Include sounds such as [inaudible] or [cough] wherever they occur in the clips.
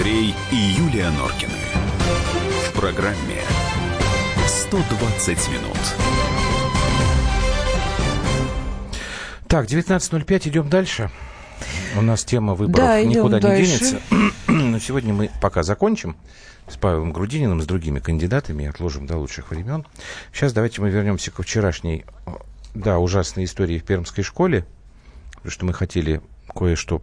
Андрей и Юлия Норкины. В программе 120 минут. Так, 19.05, идем дальше. У нас тема выборов Да, никуда дальше. не [clears throat] денется. Но сегодня мы пока закончим с Павелом Грудининым, с другими кандидатами, и отложим до лучших времен. Сейчас давайте мы вернемся к вчерашней, да, ужасной истории в Пермской школе, потому что мы хотели кое-что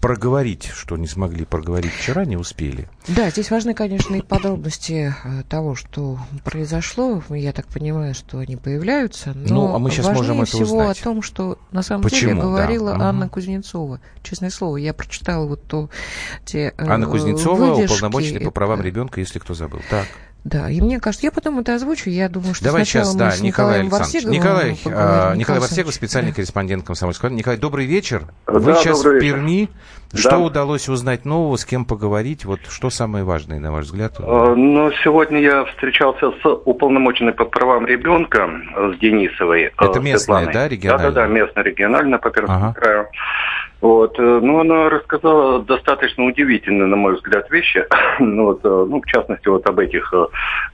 проговорить, что не смогли проговорить вчера, не успели. Да, здесь важны, конечно, и подробности э, того, что произошло. Я так понимаю, что они появляются. Но Ну, а мы важнее можем это всего узнать. о том, что на самом Почему, деле да. говорила Мгм. Анна Кузнецова. Честное слово, я прочитала вот то, те э, Анна Кузнецова, выдержки. уполномоченный по правам Это- ребенка, если кто забыл. Так. Да, и мне кажется, я потом это озвучу. Я думаю, что Давай сначала сейчас, мы да, с Николай Николаем Александрович. Варсеговым Николай, а, Николай Николай Варсегов, специальный да. корреспондент «Комсомольской правды». Николай, добрый вечер. Да, Вы сейчас добрый в вечер. Перми. Да. Что удалось узнать нового, с кем поговорить? Вот что самое важное, на ваш взгляд? Э, Ну, сегодня я встречался с уполномоченной по правам ребенка, э, с Денисовой. э, Это местная, Светланой. да, региональная? Да-да-да, местная, региональная по Пермскому Ага. краю. Вот, э, ну, она рассказала достаточно удивительные, на мой взгляд, вещи. [clears throat] ну, вот, э, ну, в частности, вот об этих э,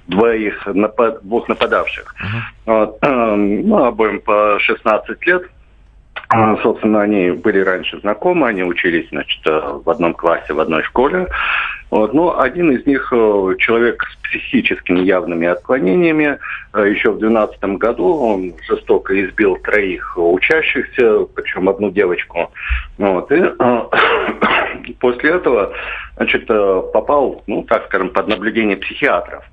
двоих, напа- двух нападавших. Вот, э, [clears throat] ну, обоим по 16 лет. А, Собственно, они были раньше знакомы, они учились, значит, в одном классе, в одной школе. Вот. Но один из них э, человек с психическими явными отклонениями. Э, Еще в 2012 году он жестоко избил троих учащихся, причем одну девочку. Вот. И э, [coughs] после этого значит, попал, ну, так скажем, под наблюдение психиатров.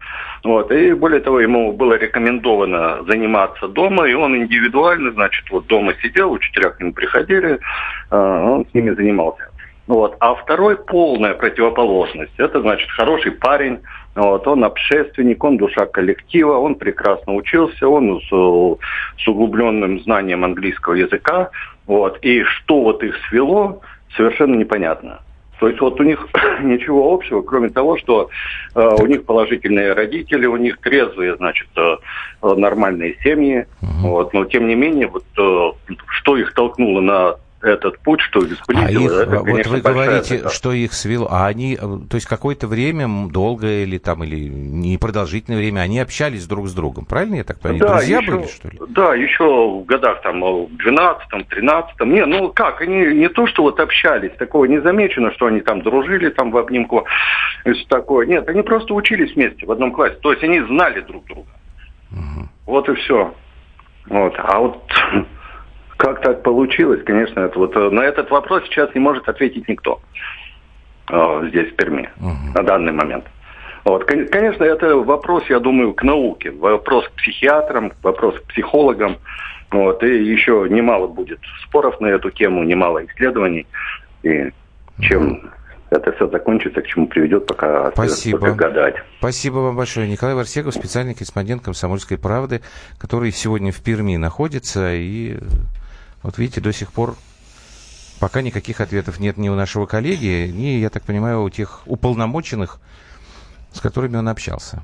Вот. И более того, ему было рекомендовано заниматься дома, и он индивидуально, значит, вот дома сидел, учителя к нему приходили, он с ними занимался. Вот. А второй полная противоположность. Это значит хороший парень, вот, он общественник, он душа коллектива, он прекрасно учился, он с, с углубленным знанием английского языка. Вот. И что вот их свело, совершенно непонятно. То есть вот у них [coughs] ничего общего, кроме того, что э, у них положительные родители, у них трезвые, значит, э, э, нормальные семьи. Вот. Но тем не менее, вот э, что их толкнуло на этот путь, что их А их, это, вот конечно, вы говорите, загадка. что их свело, а они, то есть какое-то время, долгое или там, или непродолжительное время, они общались друг с другом, правильно я так понимаю? Они друзья еще, были, что ли? Да, еще в годах там э, в 12 13 Не, ну как, они не то, что вот общались, такого не замечено, что они там дружили там в обнимку и все такое. Нет, они просто учились вместе в одном классе. То есть они знали друг друга. Вот и все. Вот. А вот как так получилось, конечно, это вот э, на этот вопрос сейчас не может ответить никто э, здесь, в Перми, на данный момент. Вот. кон- Конечно, это вопрос, я думаю, к науке, вопрос к психиатрам, вопрос к психологам. Вот. И еще немало будет споров на эту тему, немало исследований. И чем это все закончится, к чему приведет, пока Спасибо. гадать. Спасибо вам большое. Николай Варсегов, специальный корреспондент «Комсомольской правды», который сегодня в Перми находится. И вот видите, до сих пор пока никаких ответов нет ни у нашего коллеги, ни, я так понимаю, у тех уполномоченных, с которыми он общался.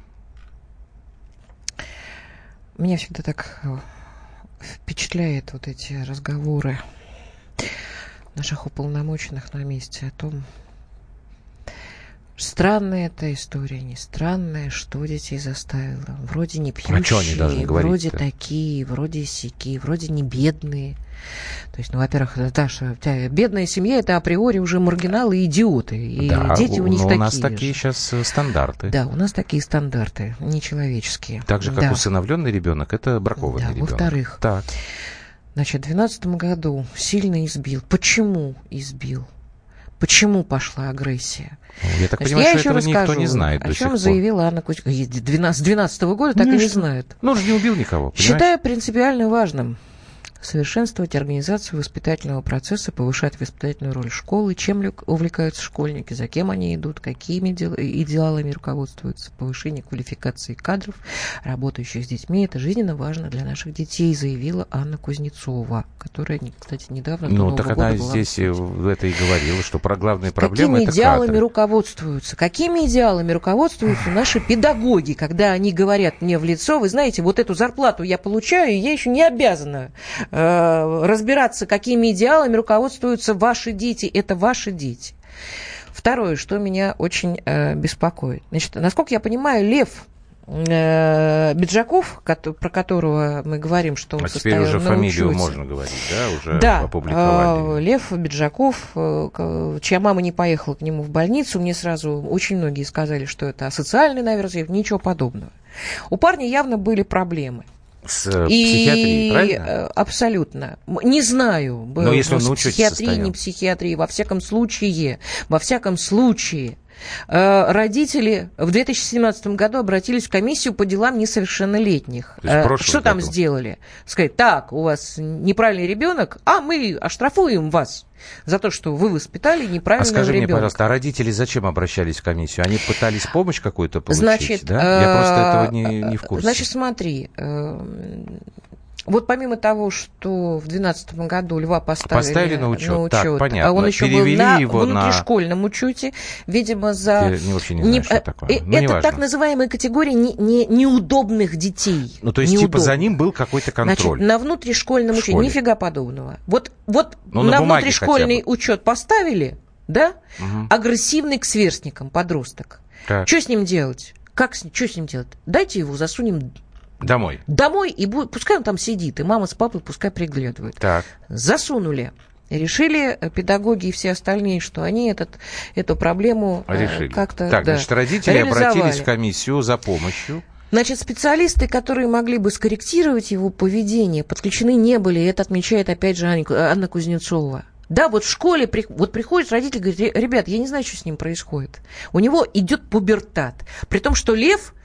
Меня всегда так э, впечатляет вот эти разговоры наших уполномоченных на месте о том, странная эта история, не странная, что детей заставило. Вроде не пьющие, А они вроде такие, вроде сики, вроде не бедные. То есть, ну, во-первых, Даша, у тебя бедная семья это априори уже маргиналы и идиоты. И да, дети у, них но такие. у нас такие же. сейчас стандарты. Да, у нас такие стандарты, нечеловеческие. Так же, как Да. усыновленный ребенок, это бракованный Да, ребенок. во-вторых, Так. Значит, в 2012 году сильно избил. Почему избил? Почему пошла агрессия? Ну, Я так Значит, понимаю, я что еще этого расскажу, никто не знает о чем заявила Анна Кузьмина. 12, 12 года так Ну и и не что? знает. Ну, он же не убил никого, понимаешь? Считаю принципиально важным совершенствовать организацию воспитательного процесса, повышать воспитательную роль школы, чем увлекаются школьники, за кем они идут, какими идеалами руководствуются, повышение квалификации кадров, работающих с детьми. Это жизненно важно для наших детей, заявила Анна Кузнецова, которая, кстати, недавно Ну, так она здесь в это и говорила, что про главные проблемы Какими это идеалами кадры. руководствуются? Какими идеалами руководствуются наши педагоги, когда они говорят мне в лицо, вы знаете, вот эту зарплату я получаю, и я еще не обязана разбираться, какими идеалами руководствуются ваши дети. Это ваши дети. Второе, что меня очень э, беспокоит. Значит, насколько я понимаю, Лев э, Беджаков, про которого мы говорим, что он а теперь уже фамилию учете. можно говорить, да, уже да, опубликовали. Э, Лев Беджаков, э, чья мама не поехала к нему в больницу, мне сразу очень многие сказали, что это асоциальный, наверное, ничего подобного. У парня явно были проблемы. С э, психиатрией, и правильно? Э, абсолютно. Не знаю, Но если он психиатрии, не психиатрии, во всяком случае, во всяком случае, э, родители в 2017 году обратились в комиссию по делам несовершеннолетних. Прошлом Что там году. сделали? Сказать, так, у вас неправильный ребенок, а мы оштрафуем вас за то, что вы воспитали А неправильного скажи мне, ребенка. пожалуйста, а родители зачем обращались в комиссию? Они пытались помощь какую-то получить, Значит, да? Я просто э, этого не, не в курсе. Значит, смотри, э, вот помимо того, что в 2012 году Льва поставили, Поставили на учет. Так, понятно. а он еще Перевели был на его на- внутришкольном учете, видимо, за... Я не- вообще не знаю, что э, такое. э, Ну, это неважно. так называемая категория не, не- неудобных детей. Ну, то есть, типа, Неудобных. за ним был какой-то контроль. Значит, на внутришкольном учете нифига подобного. Вот, вот Ну, на на, внутришкольный учет поставили, да? Мгм. Агрессивный к сверстникам подросток. Так, Что с ним делать? Как с, что с ним делать? Дайте его засунем домой. домой, и бу- пускай он там сидит, и мама с папой пускай приглядывают. Так. Засунули. Решили э, педагоги и все остальные, что они этот, эту проблему э, Решили. как-то так, да, значит, родители обратились в комиссию за помощью. Значит, специалисты, которые могли бы скорректировать его поведение, подключены не были. И это отмечает, опять же, Анна Кузнецова. Да, вот в школе, при- вот приходит родитель, говорит, «Ре- ребят, я не знаю, что с ним происходит. У него идет пубертат. При том, что Лев,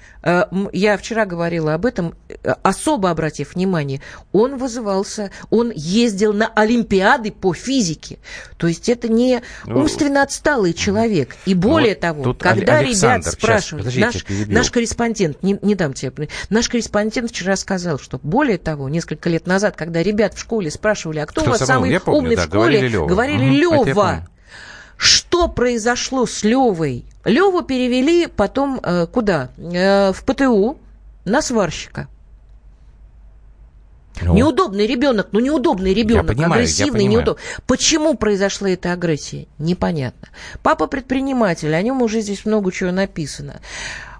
я вчера говорила об этом, э, особо обратив внимание, он вызывался, он ездил на Олимпиады по физике. То есть это не Ну, умственно отсталый человек. И более вот того, когда Александр, ребят спрашивают, подождите, наш, наш корреспондент, не, не дам тебе, наш корреспондент вчера сказал, что более того, несколько лет назад, когда ребят в школе спрашивали, а кто, Кто у вас самый помню, умный да, в школе, говорили Лёва. говорили я Лева. Что произошло с Левой? Леву перевели потом э, куда? Э, в ПТУ на сварщика. Ну, Неудобный ребенок, ну неудобный ребенок, понимаю, я агрессивный, понимаю. неудобный. Почему произошла эта агрессия? Непонятно. Папа предприниматель, о нем уже здесь много чего написано.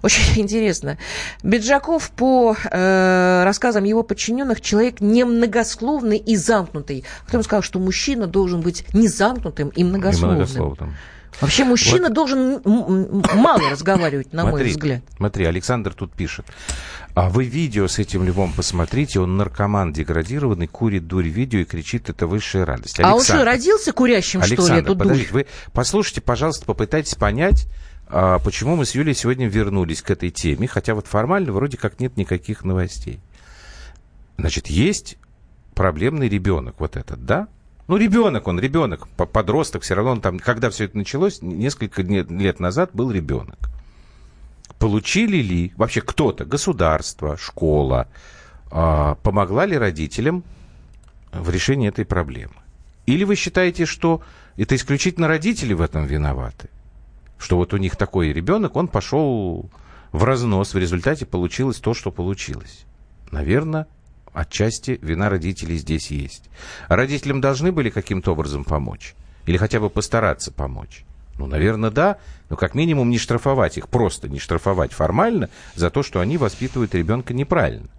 Очень [laughs] интересно. Беджаков, по э, рассказам его подчиненных, человек немногословный и замкнутый. Кто ему сказал, что мужчина должен быть не замкнутым и и многословным? Вообще мужчина должен м- м- мало разговаривать, на мой Смотри, взгляд. Смотри, Александр тут пишет. А вы видео с этим львом посмотрите, он наркоман деградированный, курит дурь видео и кричит, это высшая радость. А он что, Александр, родился курящим, что ли, Александр, эту дурь? подождите, вы послушайте, пожалуйста, попытайтесь понять, а, почему мы с Юлей сегодня вернулись к этой теме, хотя вот формально вроде как нет никаких новостей. Значит, есть проблемный ребенок вот этот, да? Ну, ребенок он, ребенок, по- подросток, все равно он там, когда все это началось, несколько лет назад был ребенок. Получили ли вообще кто-то, государство, школа, а, помогла ли родителям в решении этой проблемы? Или вы считаете, что это исключительно родители в этом виноваты? Что вот у них такой ребенок, он пошел в разнос, в результате получилось то, что получилось. Наверное, отчасти вина родителей здесь есть. Родителям должны были каким-то образом помочь? Или хотя бы постараться помочь? Ну, наверное, да, но как минимум не штрафовать их, просто не штрафовать формально за то, что они воспитывают ребенка неправильно.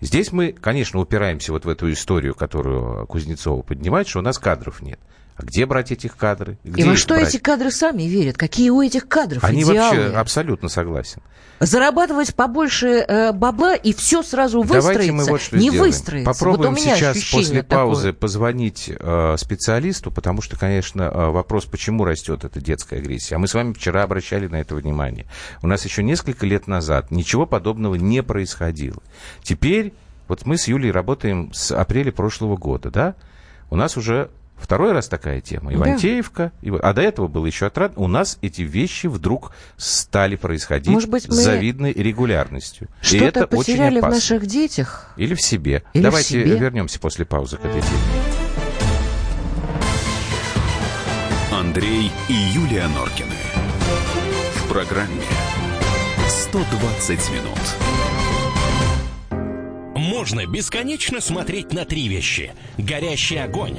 Здесь мы, конечно, упираемся вот в эту историю, которую Кузнецова поднимает, что у нас кадров нет. А где брать этих кадры? Где И во что брать? эти кадры сами верят? Какие у этих кадров Они идеалы? вообще абсолютно согласен. Зарабатывать побольше э, бабла и все сразу выстроится. Давайте мы вот что не сделаем. выстроится. Попробуем вот сейчас после такое. паузы позвонить э, специалисту, потому что, конечно, э, вопрос, почему растет эта детская агрессия. А мы с вами вчера обращали на это внимание. У нас еще несколько лет назад ничего подобного не происходило. Теперь, вот мы с Юлей работаем с апреля прошлого года, да? У нас уже второй раз такая тема. Ивантеевка. и вот- а до этого было еще отрад. У нас эти вещи вдруг стали происходить Может быть, с мы завидной регулярностью. И Что-то это очень потеряли в наших детях. Или в себе. Или в Давайте себе. вернемся после паузы к этой теме. Андрей и Юлия Норкины. В программе 120 минут. Можно бесконечно смотреть на три вещи. Горящий огонь,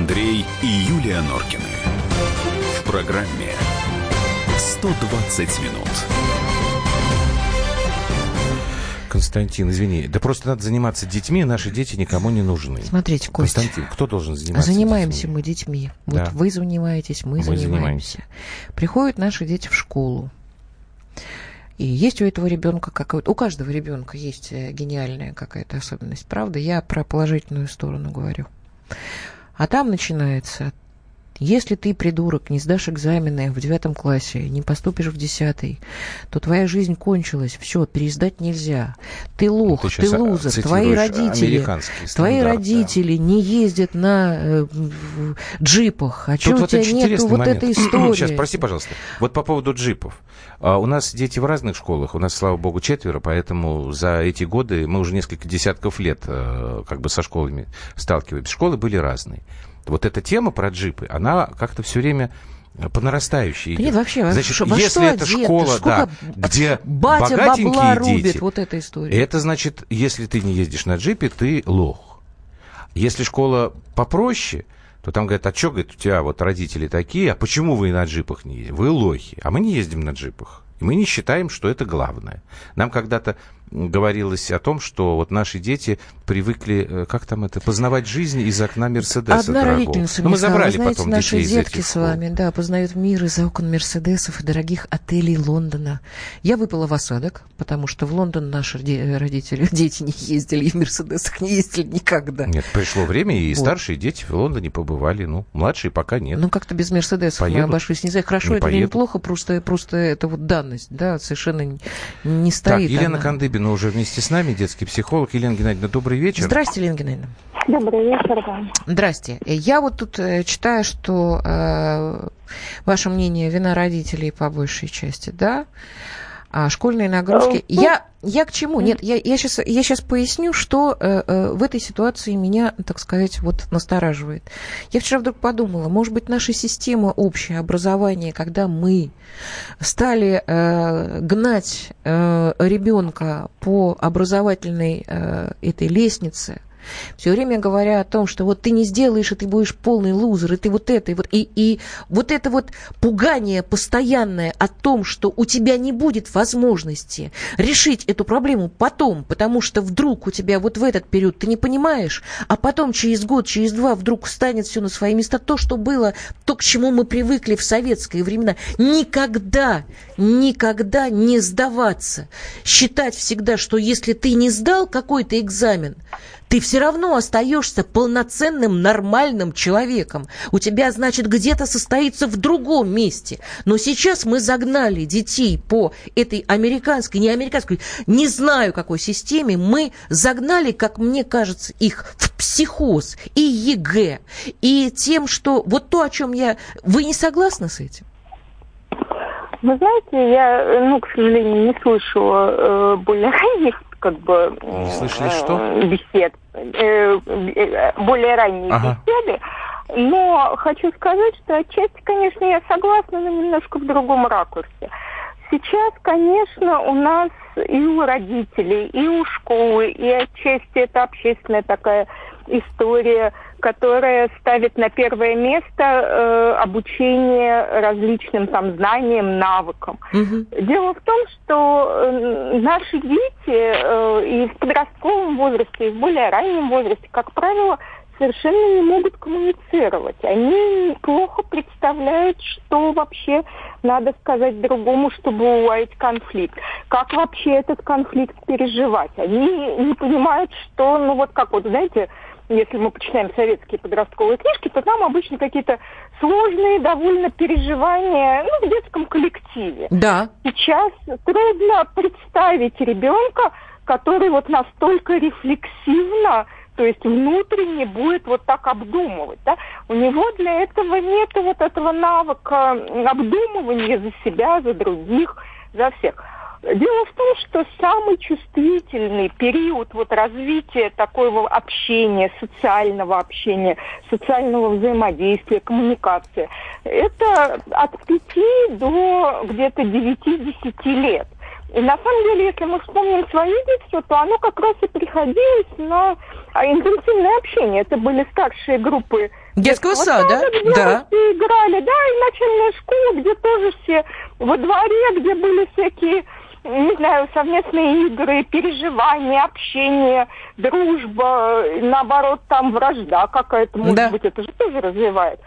Андрей и Юлия Норкины. В программе 120 минут. Константин, извини, да просто надо заниматься детьми, наши дети никому не нужны. Смотрите, Костя. Константин, кто должен заниматься Занимаемся детьми? мы детьми. Да. Вот вы занимаетесь, мы, Мы занимаемся. занимаемся. Приходят наши дети в школу. И есть у этого ребенка какой-то... У каждого ребенка есть э, гениальная какая-то особенность, правда? Я про положительную сторону говорю. А там начинается... Если ты, придурок, не сдашь экзамены в девятом классе, не поступишь в десятый, то твоя жизнь кончилась. Все, пересдать нельзя. Ты лох, Ты ты, лузер, твои родители... Твои стандарт, да. родители не ездят на э, джипах. А Тут у вот тебя очень нету вот момент. этой истории? Сейчас, прости, пожалуйста. Вот по поводу джипов. А, У нас дети в разных школах. У нас, слава богу, четверо, поэтому за эти годы мы уже несколько десятков лет э, как бы со школами сталкиваемся. Школы были разные. Вот эта тема про джипы, она как-то все время по нарастающей Да нет, вообще, во Значит, что- если что это одеты? школа, да, где Батя богатенькие дети, рубит, вот эта история. это значит, если ты не ездишь на джипе, ты лох. Если школа попроще, то там говорят, а что, говорит, у тебя вот родители такие, а почему вы на джипах не ездите? Вы лохи. А мы не ездим на джипах. И мы не считаем, что это главное. Нам когда-то говорилось о том, что вот наши дети привыкли, э, как там это, познавать жизнь из окна Мерседеса Одна дорогого. родительница Ну, мне мы сказала, забрали знаете, потом наши детей из детки этих с школ. вами, да, познают мир из-за окон Мерседесов и дорогих отелей Лондона. Я выпала в осадок, потому что в Лондон наши де- родители, [laughs] дети не ездили, и в Мерседесах не ездили никогда. Нет, пришло время, и Вот. старшие дети в Лондоне побывали. Ну, младшие пока нет. Ну, как-то без Мерседесов мы Поедут. обошлись. Не знаю, хорошо Не это или поедут. плохо, просто, просто это вот данность, да, совершенно не- не так, стоит. Елена она. Кандыбина уже вместе с нами, детский психолог. Елена Геннадьевна, добрый вечер. Здрасте, Елена Геннадьевна. Добрый вечер вам. Здрасте. Я вот тут э, читаю, что э, ваше мнение вина родителей по большей части, да? А школьные нагрузки. Э, ну- Я, я к чему? Нет, я, я, сейчас, я сейчас поясню, что э, э, в этой ситуации меня, так сказать, вот настораживает. Я вчера вдруг подумала, может быть, наша система общее образование, когда мы стали э, гнать э, ребенка по образовательной э, этой лестнице, все время говоря о том, что вот ты не сделаешь, и ты будешь полный лузер, и ты вот это, и вот, и, и вот это вот пугание постоянное о том, что у тебя не будет возможности решить эту проблему потом, потому что вдруг у тебя вот в этот период ты не понимаешь, а потом через год, через два вдруг встанет все на свои места. То, что было, то, к чему мы привыкли в советские времена, никогда, никогда не сдаваться. Считать всегда, что если ты не сдал какой-то экзамен, ты все равно остаешься полноценным, нормальным человеком. У тебя, значит, где-то состоится в другом месте. Но сейчас мы загнали детей по этой американской, не американской, не знаю какой системе, мы загнали, как мне кажется, их в психоз и ЕГЭ, и тем, что вот то, о чем я... Вы не согласны с этим? Вы знаете, я, ну, к сожалению, не слышала э, более [laughs] ранних, как бы... Не слышали что? э, Бесед. э, э, более ранние Ага. беседы. Но хочу сказать, что отчасти, конечно, я согласна, но немножко в другом ракурсе. Сейчас, конечно, у нас и у родителей, и у школы, и отчасти это общественная такая история, которая ставит на первое место э, обучение различным там знаниям, навыкам. Дело в том, что э, наши дети э, и в подростковом возрасте, и в более раннем возрасте, как правило, совершенно не могут коммуницировать. Они плохо представляют, что вообще надо сказать другому, чтобы уладить конфликт. Как вообще этот конфликт переживать. Они не понимают, что, ну вот как вот, знаете, если мы почитаем советские подростковые книжки, то там обычно какие-то сложные довольно переживания ну, в детском коллективе. Да. Сейчас трудно представить ребенка, который вот настолько рефлексивно то есть внутренне будет вот так обдумывать. Да? У него для этого нет вот этого навыка обдумывания за себя, за других, за всех. Дело в том, что самый чувствительный период вот развития такого общения, социального общения, социального взаимодействия, коммуникации, это от 5 до где-то 9-10 лет. И на самом деле, если мы вспомним свое детство, то оно как раз и приходилось на а, интенсивное общение. Это были старшие группы Детского сада, где да. все играли, да, и начальная школа, где тоже все во дворе, где были всякие не знаю, совместные игры, переживания, общение, дружба, наоборот, там вражда какая-то, может да. быть, это же тоже развивает.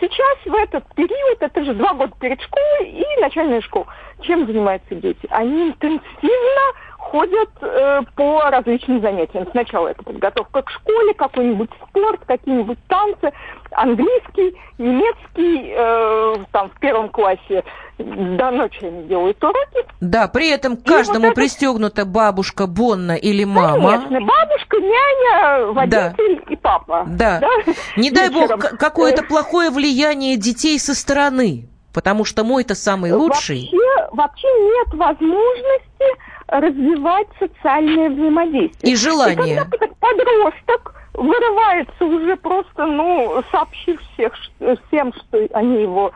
Сейчас в этот период, это же два года перед школой и начальная школа, чем занимаются дети? Они интенсивно ходят э, по различным занятиям. Сначала это подготовка к школе, какой-нибудь спорт, какие-нибудь танцы, английский, немецкий, э, там в первом классе до ночи они делают уроки. Да, при этом каждому вот пристегнута бабушка, Бонна или мама. Конечно, бабушка, няня, водитель да. и папа. Да. да? Не дай бог какое-то плохое влияние детей со стороны, потому что мой-то самый лучший. Вообще, вообще нет возможности развивать социальное взаимодействие. И желание. И когда подросток вырывается уже просто, ну, сообщив всех, всем, что они его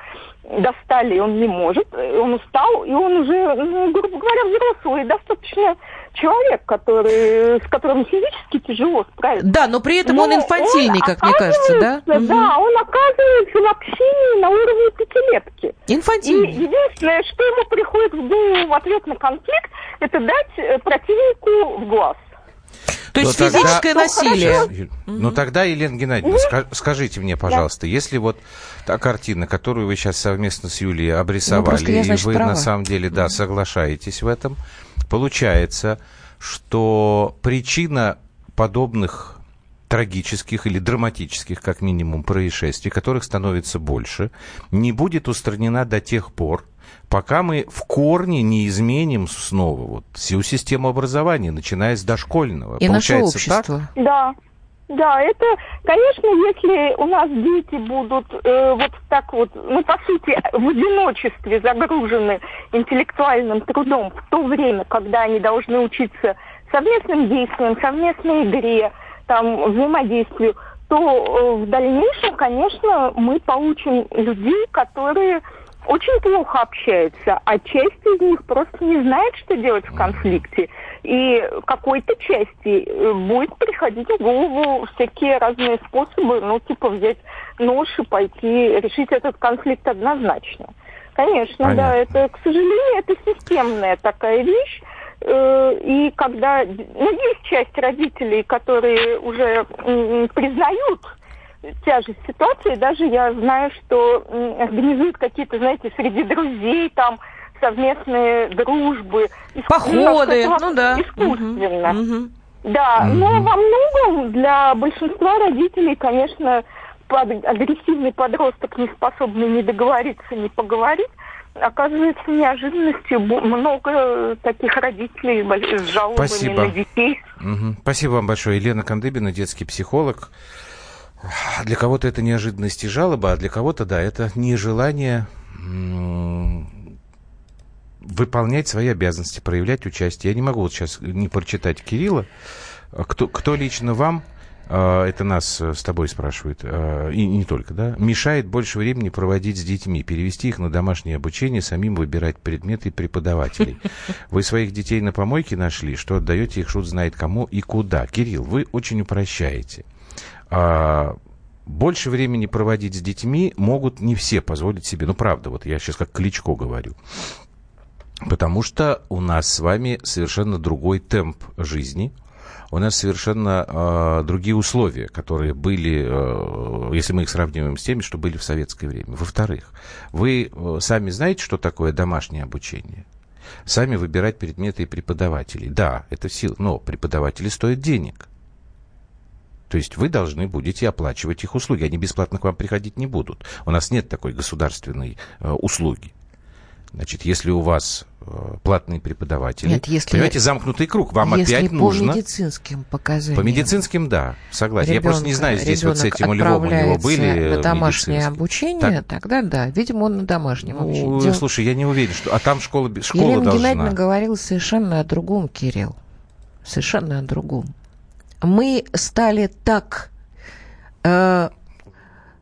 достали, он не может, он устал, и он уже, ну, грубо говоря, взрослый, достаточно человек, который, с которым физически тяжело справиться. Да, но при этом но он инфантильный, он как мне кажется, да? Да, угу. он оказывается в общении на уровне пятилетки. Инфантильный. И единственное, что ему приходит в голову в ответ на конфликт, это дать э, противнику в глаз. То есть но физическое тогда... насилие. Ну тогда, Елена Геннадьевна, скажите мне, пожалуйста, да. если вот та картина, которую вы сейчас совместно с Юлией обрисовали, ну, я, значит, и вы права. на самом деле, да, соглашаетесь в этом, получается, что причина подобных трагических или драматических, как минимум, происшествий, которых становится больше, не будет устранена до тех пор, пока мы в корне не изменим снова вот всю систему образования, начиная с дошкольного. И Получается наше общество. Так? Да. Да, это, конечно, если у нас дети будут э, вот так вот, ну, по сути, в одиночестве загружены интеллектуальным трудом в то время, когда они должны учиться совместным действиям, совместной игре, там, взаимодействию, то э, в дальнейшем, конечно, мы получим людей, которые очень плохо общаются, а часть из них просто не знает, что делать в конфликте. И какой-то части э, будет приходить в голову всякие разные способы, ну, типа взять нож и пойти решить этот конфликт однозначно. Конечно, Понятно. да, это, к сожалению, это системная такая вещь. Э, и когда, ну, есть часть родителей, которые уже признают тяжесть ситуации. Даже я знаю, что организуют какие-то, знаете, среди друзей там совместные дружбы. Походы, ну да. Искусственно. Угу. Да, угу. но во многом для большинства родителей, конечно, под, агрессивный подросток, не способный ни договориться, ни поговорить, оказывается неожиданностью много таких родителей с жалобами Спасибо. на детей. Угу. Спасибо вам большое. Елена Кандыбина, детский психолог. Для кого-то это неожиданность и жалоба, а для кого-то, да, это нежелание выполнять свои обязанности, проявлять участие. Я не могу вот сейчас не прочитать Кирилла. Кто, кто лично вам, э, это нас с тобой спрашивают, э, и не только, да, мешает больше времени проводить с детьми, перевести их на домашнее обучение, самим выбирать предметы и преподавателей. Вы своих детей на помойке нашли, что отдаете их шут знает кому и куда. Кирилл, вы очень упрощаете. А, больше времени проводить с детьми могут не все позволить себе. Ну, правда, вот я сейчас как Кличко говорю. Потому что у нас с вами совершенно другой темп жизни. У нас совершенно э, другие условия, которые были, э, если мы их сравниваем с теми, что были в советское время. Во-вторых, вы э, сами знаете, что такое домашнее обучение? Сами выбирать предметы и преподавателей. Да, это сила, но преподаватели стоят денег. То есть вы должны будете оплачивать их услуги. Они бесплатно к вам приходить не будут. У нас нет такой государственной э, услуги. Значит, если у вас э, платные преподаватели, Нет, если- понимаете, замкнутый круг, вам Если опять по нужно... медицинским показаниям. По медицинским, да, согласен. Я просто не ребенка- знаю, здесь вот с этим у Львова у него были на домашнее обучение, тогда да. Видимо, он на домашнем Ну, обучении. Дело- слушай, я не уверен, что... А там школа, школа Елена должна... Геннадьевна говорила совершенно о другом, Кирилл. Совершенно о другом. Мы стали так э,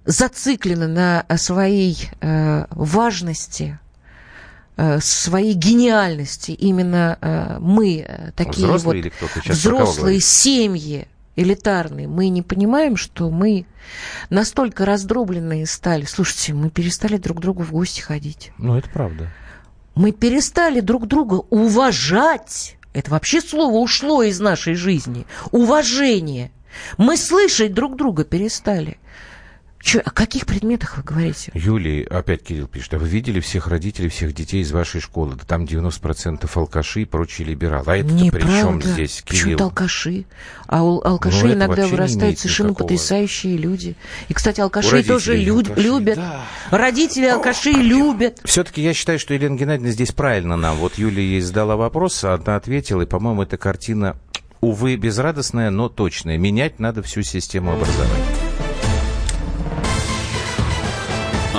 зациклены на своей э, важности, э, своей гениальности. Именно э, мы э, такие Взрослые вот или взрослые семьи элитарные, мы не понимаем, что мы настолько раздробленные стали. Слушайте, мы перестали друг к другу в гости ходить. Ну, это правда. Мы перестали друг друга уважать. Это вообще слово ушло из нашей жизни. Уважение. Мы слышать друг друга перестали. Чё, о каких предметах вы говорите? Юлий, опять Кирилл пишет, а вы видели всех родителей, всех детей из вашей школы? Да там 90% алкаши и прочие либералы. А это при чем здесь, Почему Кирилл? алкаши? А у Ну, это иногда вообще не вырастают совершенно никакого- потрясающие люди. И, кстати, алкаши тоже лю- алкаши, любят. да. Родители алкашей любят. Все-таки я считаю, что Елена Геннадьевна здесь правильно нам. Вот Юлия ей задала вопрос, а она ответила, и, по-моему, эта картина, увы, безрадостная, но точная. Менять надо всю систему образования.